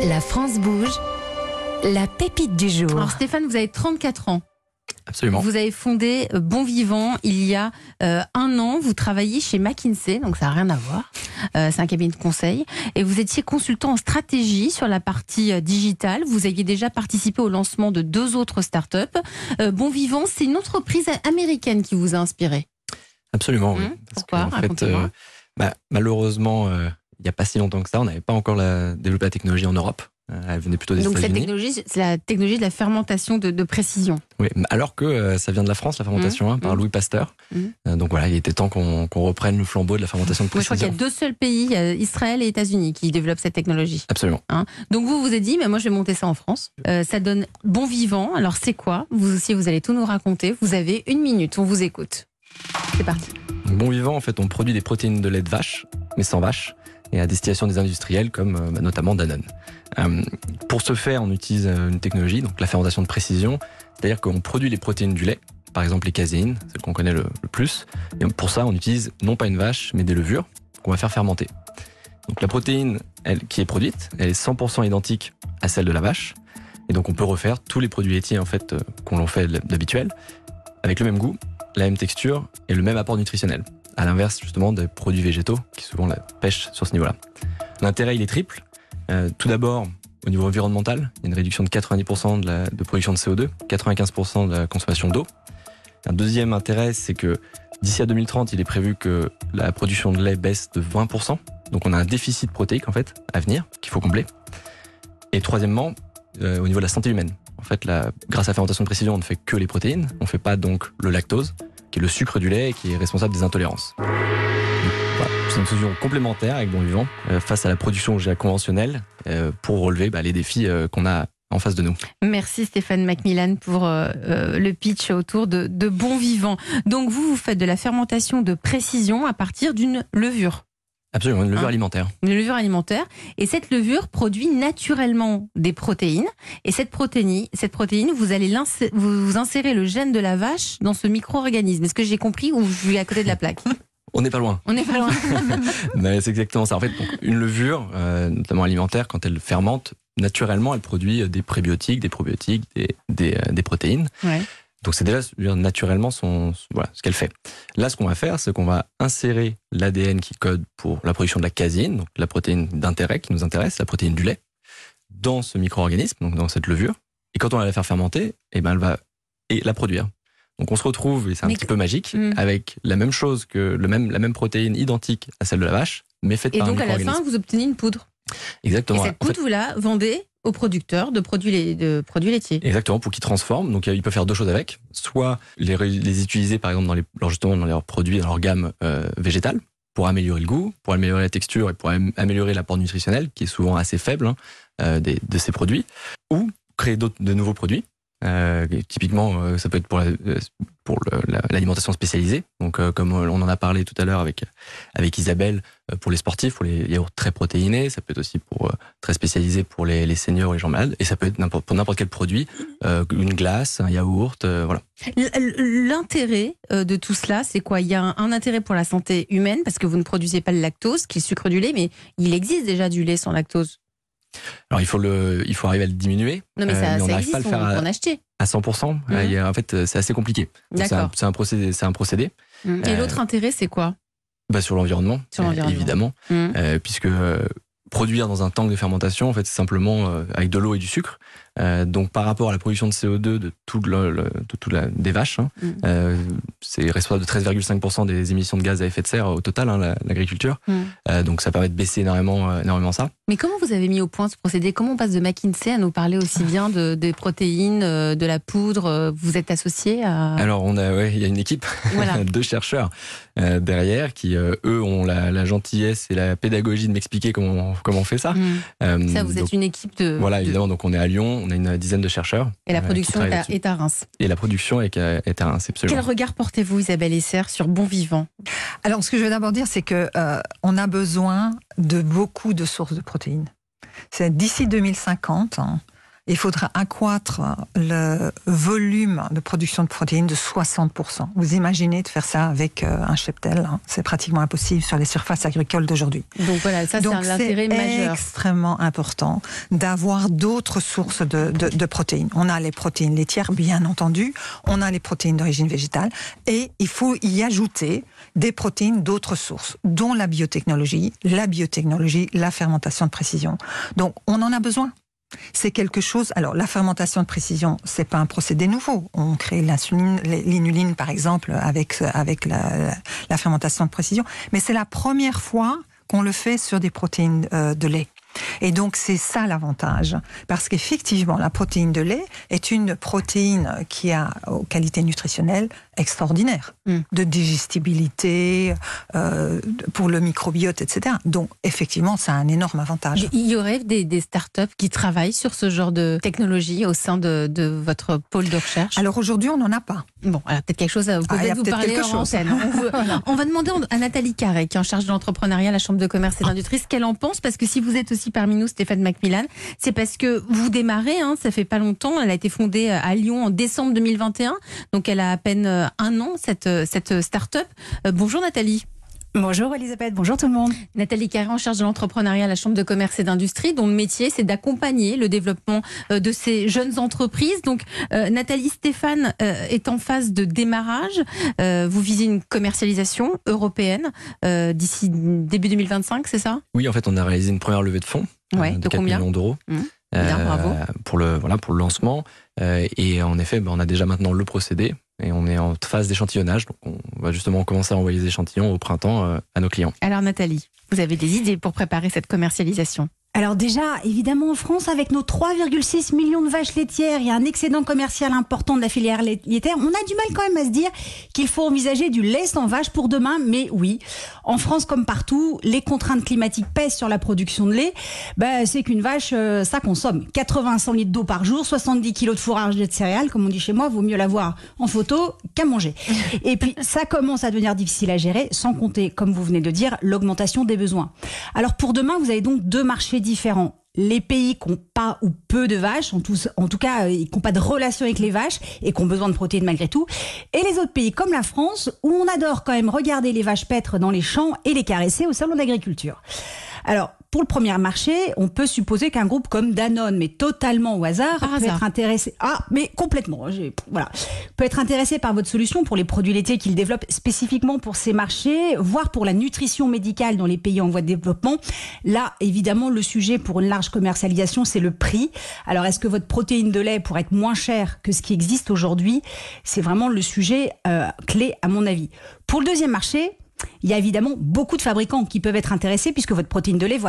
La France bouge. La pépite du jour. Alors Stéphane, vous avez 34 ans. Absolument. Vous avez fondé euh, Bon Vivant il y a euh, un an. Vous travaillez chez McKinsey, donc ça n'a rien à voir. Euh, c'est un cabinet de conseil. Et vous étiez consultant en stratégie sur la partie euh, digitale. Vous aviez déjà participé au lancement de deux autres startups. Euh, bon Vivant, c'est une entreprise américaine qui vous a inspiré. Absolument, oui. Parce pourquoi? qu'en fait, euh, bah, malheureusement, euh, il n'y a pas si longtemps que ça, on n'avait pas encore la, développé la technologie en Europe. Euh, elle venait plutôt des Donc cette technologie, c'est la technologie de la fermentation de, de précision. Oui, alors que euh, ça vient de la France, la fermentation, hein, par hum. Louis Pasteur. Hum. Euh, donc voilà, il était temps qu'on reprenne le flambeau de la fermentation de Moi, je crois qu'il y précision. a deux seuls pays, Israël et États-Unis, qui développent cette technologie. Absolument. Donc vous vous êtes dit, mais moi je vais monter ça en France. Euh, ça donne bon vivant. Alors c'est quoi? Vous aussi, vous allez tout nous raconter. Vous avez une minute, on vous écoute. C'est parti. Bon vivant, en fait, on produit des protéines de lait de vache, mais sans vache, et à destination des industriels comme euh, bah, notamment Danone. Euh, pour ce faire, on utilise euh, une technologie, donc la fermentation de précision, c'est-à-dire qu'on produit les protéines du lait, par exemple les caséines, celles qu'on connaît le, plus, et pour ça, on utilise non pas une vache, mais des levures qu'on va faire fermenter. Donc la protéine, elle, qui est produite, elle est 100% identique à celle de la vache, et donc on peut refaire tous les produits laitiers en fait qu'on l'on fait d'habituel, avec le même goût, la même texture et le même apport nutritionnel. À l'inverse justement des produits végétaux qui souvent la pêchent sur ce niveau-là. L'intérêt il est triple. Euh, tout d'abord au niveau environnemental, il y a une réduction de 90% de, la, de production de CO2, 95% de la consommation d'eau. Un deuxième intérêt c'est que d'ici à 2030 il est prévu que la production de lait baisse de 20%. Donc on a un déficit protéique en fait à venir qu'il faut combler. Et troisièmement, euh, au niveau de la santé humaine. En fait, la, grâce à la fermentation de précision, on ne fait que les protéines, on ne fait pas donc le lactose, qui est le sucre du lait et qui est responsable des intolérances. C'est une solution complémentaire avec Bon Vivant euh, face à la production conventionnelle euh, pour relever bah, les défis euh, qu'on a en face de nous. Merci Stéphane Macmillan pour le pitch autour de, de bon vivant. Donc vous, vous faites de la fermentation de précision à partir d'une levure. Absolument, une levure Hein alimentaire. une levure alimentaire. Et cette levure produit naturellement des protéines. Et cette protéine, cette protéine vous allez vous, insérez le gène de la vache dans ce micro-organisme. Est-ce que j'ai compris ou je suis à côté de la plaque? On n'est pas loin. On n'est pas loin. Mais c'est exactement ça. En fait, une levure, euh, notamment alimentaire, quand elle fermente, naturellement, elle produit des prébiotiques, des probiotiques, des, des, euh, des protéines. Ouais. Donc c'est déjà naturellement son, voilà, ce qu'elle fait. Là, ce qu'on va faire, c'est qu'on va insérer l'ADN qui code pour la production de la caséine, donc la protéine d'intérêt qui nous intéresse, la protéine du lait, dans ce micro-organisme, donc dans cette levure. Et quand on va la faire fermenter, eh ben elle va et la produire. Donc on se retrouve, et c'est un Mais petit peu magique, Mm. avec la même chose que le même, la même protéine identique à celle de la vache, mais faite Et par donc un à la micro-organisme. fin, vous obtenez une poudre. Exactement. Et cette En fait, poudre, vous la vendez aux producteurs de produits, de produits laitiers. Exactement, pour qu'ils transforment. Donc, ils peuvent faire deux choses avec. Soit les, les utiliser, par exemple, dans les, justement, dans leurs produits, dans leur gamme euh, végétale, pour améliorer le goût, pour améliorer la texture et pour am- améliorer l'apport nutritionnel, qui est souvent assez faible hein, euh, des- de ces produits. Ou créer de nouveaux produits. Euh, typiquement, ça peut être pour pour l'alimentation spécialisée. Donc, euh, comme on en a parlé tout à l'heure avec avec Isabelle, euh, pour les sportifs, pour les yaourts très protéinés. Ça peut être aussi pour euh, très spécialisé pour les, les seniors ou les gens malades. Et ça peut être pour n'importe quel produit, euh, une glace, un yaourt, euh, voilà. L'intérêt euh, de tout cela, c'est quoi? Il y a un, un intérêt pour la santé humaine parce que vous ne produisez pas le lactose, qui est le sucre du lait, mais il existe déjà du lait sans lactose. Alors il faut le, il faut arriver à le diminuer. Non, mais Euh, ça, mais on ça n'arrive existe, pas à le on faire à- en acheter. à 100%. Euh, il y a- en fait, euh, c'est assez compliqué. C'est un, D'accord. c'est un procédé, c'est un procédé. Et euh, l'autre intérêt, c'est quoi? Bah, sur l'environnement, euh, évidemment, Hum. euh, puisque produire dans un tank de fermentation, en fait, c'est simplement avec de l'eau et du sucre. Euh, donc, par rapport à la production de CO2 de tout le, le- de tout la, des vaches, hein, Mm. euh, c'est responsable de 13,5% des émissions de gaz à effet de serre au total, hein, la- l'agriculture. Mm. Euh, donc, ça permet de baisser énormément, euh, énormément ça. Mais comment vous avez mis au point ce procédé? Comment on passe de McKinsey à nous parler aussi bien de, des protéines, euh, de la poudre? Euh, Vous êtes associé à... Alors, on a, ouais, il y a une équipe Voilà. de chercheurs euh, derrière qui, euh, eux, ont la, la gentillesse et la pédagogie de m'expliquer comment, comment on fait ça. Euh, Ça, vous donc, êtes une équipe de... Voilà, de- évidemment. Donc, on est à Lyon, on a une dizaine de chercheurs. Et la euh, production est à, là-dessus. est à Reims. Et la production est, à- est à Reims, absolument. Quel regard portez-vous, Isabelle Esser, sur Bon Vivant? Alors, ce que je veux d'abord dire, c'est que euh, on a besoin de beaucoup de sources de protéines. C'est d'ici 2050, hein, il faudra accroître le volume de production de protéines de 60%. Vous imaginez de faire ça avec euh, un cheptel, hein. c'est pratiquement impossible sur les surfaces agricoles d'aujourd'hui. Donc voilà, ça c'est un intérêt c'est majeur. extrêmement important d'avoir d'autres sources de, de- de protéines. On a les protéines laitières, bien entendu, on a les protéines d'origine végétale, et il faut y ajouter des protéines d'autres sources, dont la biotechnologie, la biotechnologie, la fermentation de précision. Donc on en a besoin. C'est quelque chose. Alors, la fermentation de précision, c'est pas un procédé nouveau. On crée l'insuline, l'inuline, par exemple, avec la fermentation de précision. Mais c'est la première fois qu'on le fait sur des protéines euh, de lait. Et donc c'est ça l'avantage, parce qu'effectivement la protéine de lait est une protéine qui a aux qualités nutritionnelles extraordinaires, Mm. de digestibilité euh, pour le microbiote, etc. Donc effectivement, ça a un énorme avantage. Il y aurait des, des startups qui travaillent sur ce genre de technologie au sein de, de votre pôle de recherche? Alors aujourd'hui, on n'en a pas. Bon, alors peut-être quelque chose à vous, Ah, vous parler chose. antenne. On, veut- on va demander à Nathalie Carré, qui est en charge de l'entrepreneuriat à la Chambre de commerce et d'industrie, ce qu'elle en pense. Parce que si vous êtes aussi parmi nous, Stéphane Macmillan, c'est parce que vous démarrez, hein, ça fait pas longtemps. Elle a été fondée à Lyon en décembre 2021. Donc elle a à peine euh, un an, cette, euh, cette start-up. Euh, bonjour Nathalie. Bonjour Elisabeth, bonjour tout le monde. Nathalie Carré en charge de l'entrepreneuriat à la Chambre de commerce et d'industrie, dont le métier c'est d'accompagner le développement euh, de ces jeunes entreprises. Donc euh, Nathalie Stéphane euh, est en phase de démarrage. Euh, vous visez une commercialisation européenne euh, d'ici début 2025, c'est ça? Oui, en fait, on a réalisé une première levée de fonds Ouais, euh, de 4 combien millions d'euros. Mmh. Bien, bravo. Pour le, voilà, pour le lancement. Euh, et en effet, ben, on a déjà maintenant le procédé et on est en phase d'échantillonnage. Donc, on va justement commencer à envoyer les échantillons au printemps euh, à nos clients. Alors Nathalie, vous avez des idées pour préparer cette commercialisation? Alors déjà, évidemment en France, avec nos 3,6 millions de vaches laitières, il y a un excédent commercial important de la filière lait- laitière. On a du mal quand même à se dire qu'il faut envisager du lait sans vache pour demain, mais oui, en France comme partout, les contraintes climatiques pèsent sur la production de lait. Ben, c'est qu'une vache, euh, ça consomme 80 100 litres d'eau par jour, 70 kilos de fourrage de céréales, comme on dit chez moi, vaut mieux l'avoir en photo qu'à manger. Et puis ça commence à devenir difficile à gérer, sans compter, comme vous venez de dire, l'augmentation des besoins. Alors pour demain, vous avez donc deux marchés différents. Les pays qui n'ont pas ou peu de vaches, en tout, cas, euh, qui n'ont pas de relation avec les vaches et qui ont besoin de protéines malgré tout. Et les autres pays comme la France, où on adore quand même regarder les vaches paître dans les champs et les caresser au salon d'agriculture. Alors, pour le premier marché, on peut supposer qu'un groupe comme Danone, mais totalement au hasard, Par peut hasard. être intéressé. Ah, mais complètement. j'ai- Voilà, peut être intéressé par votre solution pour les produits laitiers qu'il développe spécifiquement pour ces marchés, voire pour la nutrition médicale dans les pays en voie de développement. Là, évidemment, le sujet pour une large commercialisation, c'est le prix. Alors, est-ce que votre protéine de lait pourrait être moins chère que ce qui existe aujourd'hui? C'est vraiment le sujet euh, clé, à mon avis. Pour le deuxième marché, il y a évidemment beaucoup de fabricants qui peuvent être intéressés puisque votre protéine de lait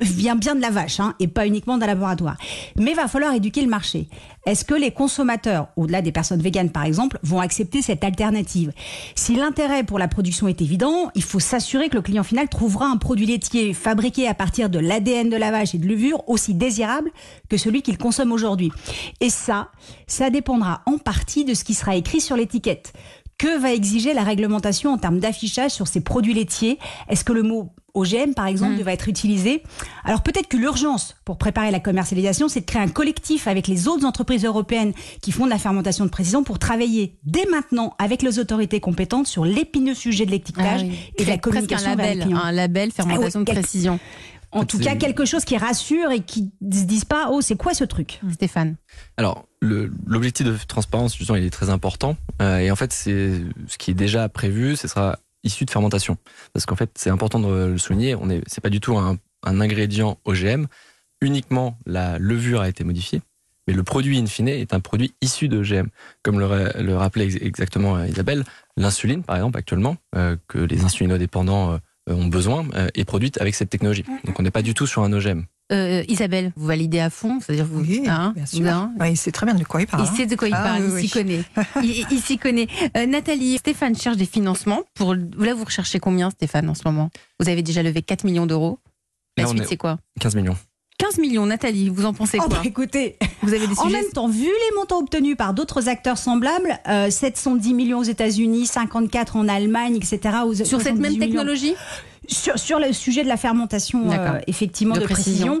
vient bien de la vache hein, et pas uniquement d'un laboratoire. Mais il va falloir éduquer le marché. Est-ce que les consommateurs, au-delà des personnes véganes par exemple, vont accepter cette alternative? Si l'intérêt pour la production est évident, il faut s'assurer que le client final trouvera un produit laitier fabriqué à partir de l'ADN de la vache et de levure aussi désirable que celui qu'il consomme aujourd'hui. Et ça, ça dépendra en partie de ce qui sera écrit sur l'étiquette. Que va exiger la réglementation en termes d'affichage sur ces produits laitiers? Est-ce que le mot OGM, par exemple, va être utilisé? Alors peut-être que l'urgence pour préparer la commercialisation, c'est de créer un collectif avec les autres entreprises européennes qui font de la fermentation de précision pour travailler dès maintenant avec les autorités compétentes sur l'épineux sujet de l'étiquetage Ah oui. et de la communication un vers les label, clients. un label fermentation Ah de oui, précision. En tout cas, quelque chose qui rassure et qui ne se dise pas, oh, c'est quoi ce truc? Stéphane. Alors, l'objectif de transparence, justement, il est très important. Euh, et en fait, c'est ce qui est déjà prévu, ce sera issu de fermentation. Parce qu'en fait, c'est important de le souligner, on est, c'est pas du tout un, un ingrédient OGM. Uniquement la levure a été modifiée, mais le produit in fine est un produit issu de OGM. Comme le, ra- le rappelait ex- exactement euh, Isabelle, l'insuline, par exemple, actuellement, euh, que les insulinodépendants euh, ont besoin, euh, est produite avec cette technologie. Donc, on n'est pas du tout sur un OGM. Euh, Isabelle, vous validez à fond, c'est-à-dire vous, Oui, hein, bien sûr. hein, Ouais, il sait très bien de quoi il parle. Il sait de quoi il Ah, parle, oui, il oui. s'y connaît. il il s'y connaît. Euh, Nathalie, Stéphane cherche des financements. Pour, là, vous recherchez combien, Stéphane, en ce moment? Vous avez déjà levé 4 millions d'euros. La Là, suite, est- c'est quoi? 15 millions. 15 millions, Nathalie, vous en pensez Oh, quoi bah, écoutez, Vous avez des En sujets même temps, vu les montants obtenus par d'autres acteurs semblables, euh, 710 millions aux États-Unis, 54 en Allemagne, etc. aux- sur cette même 78 millions. technologie sur, sur le sujet de la fermentation, euh, effectivement, De de, précision. précision.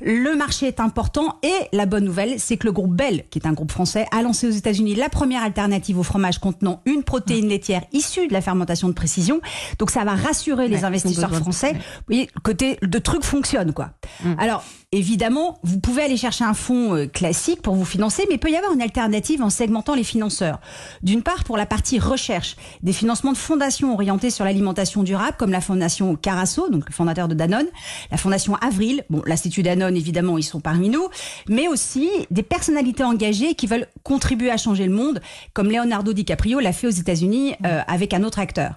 Le marché est important et la bonne nouvelle, c'est que le groupe Bell, qui est un groupe français, a lancé aux États-Unis la première alternative au fromage contenant une protéine laitière issue de la fermentation de précision. Donc ça va rassurer les investisseurs français. ouais. Vous voyez, le côté de truc fonctionne quoi. Mm. Alors évidemment, vous pouvez aller chercher un fonds euh, classique pour vous financer, mais il peut y avoir une alternative en segmentant les financeurs. D'une part, pour la partie recherche, des financements de fondations orientés sur l'alimentation durable, comme la fondation Carasso, donc le fondateur de Danone, la fondation Avril, bon, l'Institut Danone, évidemment, ils sont parmi nous, mais aussi des personnalités engagées qui veulent contribuer à changer le monde, comme Leonardo DiCaprio l'a fait aux États-Unis euh, avec un autre acteur.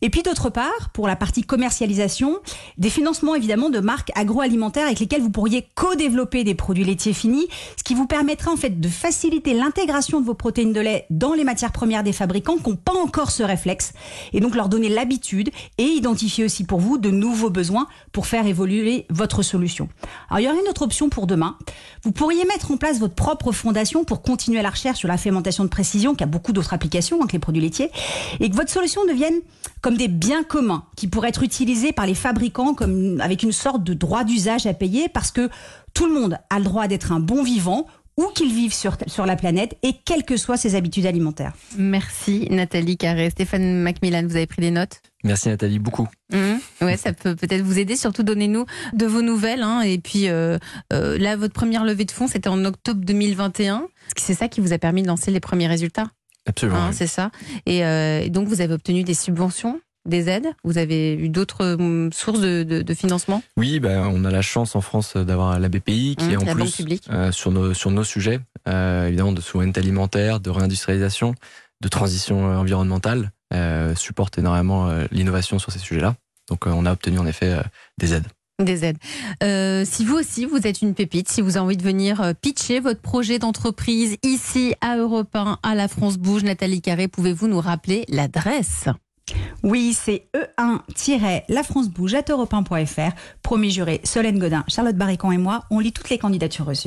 Et puis d'autre part, pour la partie commercialisation, des financements évidemment de marques agroalimentaires avec lesquelles vous pourriez co-développer des produits laitiers finis, ce qui vous permettrait en fait de faciliter l'intégration de vos protéines de lait dans les matières premières des fabricants qui n'ont pas encore ce réflexe, et donc leur donner l'habitude et identifier aussi pour vous de nouveaux besoins pour faire évoluer votre solution. Alors il y aurait une autre option pour demain. Vous pourriez mettre en place votre propre fondation pour continuer la recherche sur la fermentation de précision, qui a beaucoup d'autres applications hein, que les produits laitiers, et que votre solution devienne comme des biens communs qui pourraient être utilisés par les fabricants comme avec une sorte de droit d'usage à payer parce que tout le monde a le droit d'être un bon vivant où qu'il vive sur, sur la planète et quelles que soient ses habitudes alimentaires. Merci Nathalie Carré. Stéphane Macmillan, vous avez pris des notes? Merci Nathalie, beaucoup. Mhm. Ouais, ça peut peut-être vous aider. Surtout, donnez-nous de vos nouvelles. hein. Et puis euh, euh, là, votre première levée de fonds, c'était en octobre 2021. C'est ça qui vous a permis de lancer les premiers résultats? Absolument. hein, c'est ça. Et, euh, et donc, vous avez obtenu des subventions, des aides? Vous avez eu d'autres hum, sources de, de- de financement? Oui, bah, on a la chance en France d'avoir la BPI qui Mmh, est en plus euh, sur, nos, sur nos sujets, euh, évidemment de souveraineté alimentaire, de réindustrialisation, de transition environnementale, euh, supporte énormément l'innovation sur ces sujets-là. Donc on a obtenu en effet des aides. Des. Euh, si vous aussi, vous êtes une pépite, si vous avez envie de venir euh, pitcher votre projet d'entreprise ici à Europe 1, à la France Bouge, Nathalie Carré, pouvez-vous nous rappeler l'adresse? Oui, c'est E1-lafrancebouge at europe1.fr. Promis juré, Solène Godin, Charlotte Barrican et moi, on lit toutes les candidatures reçues.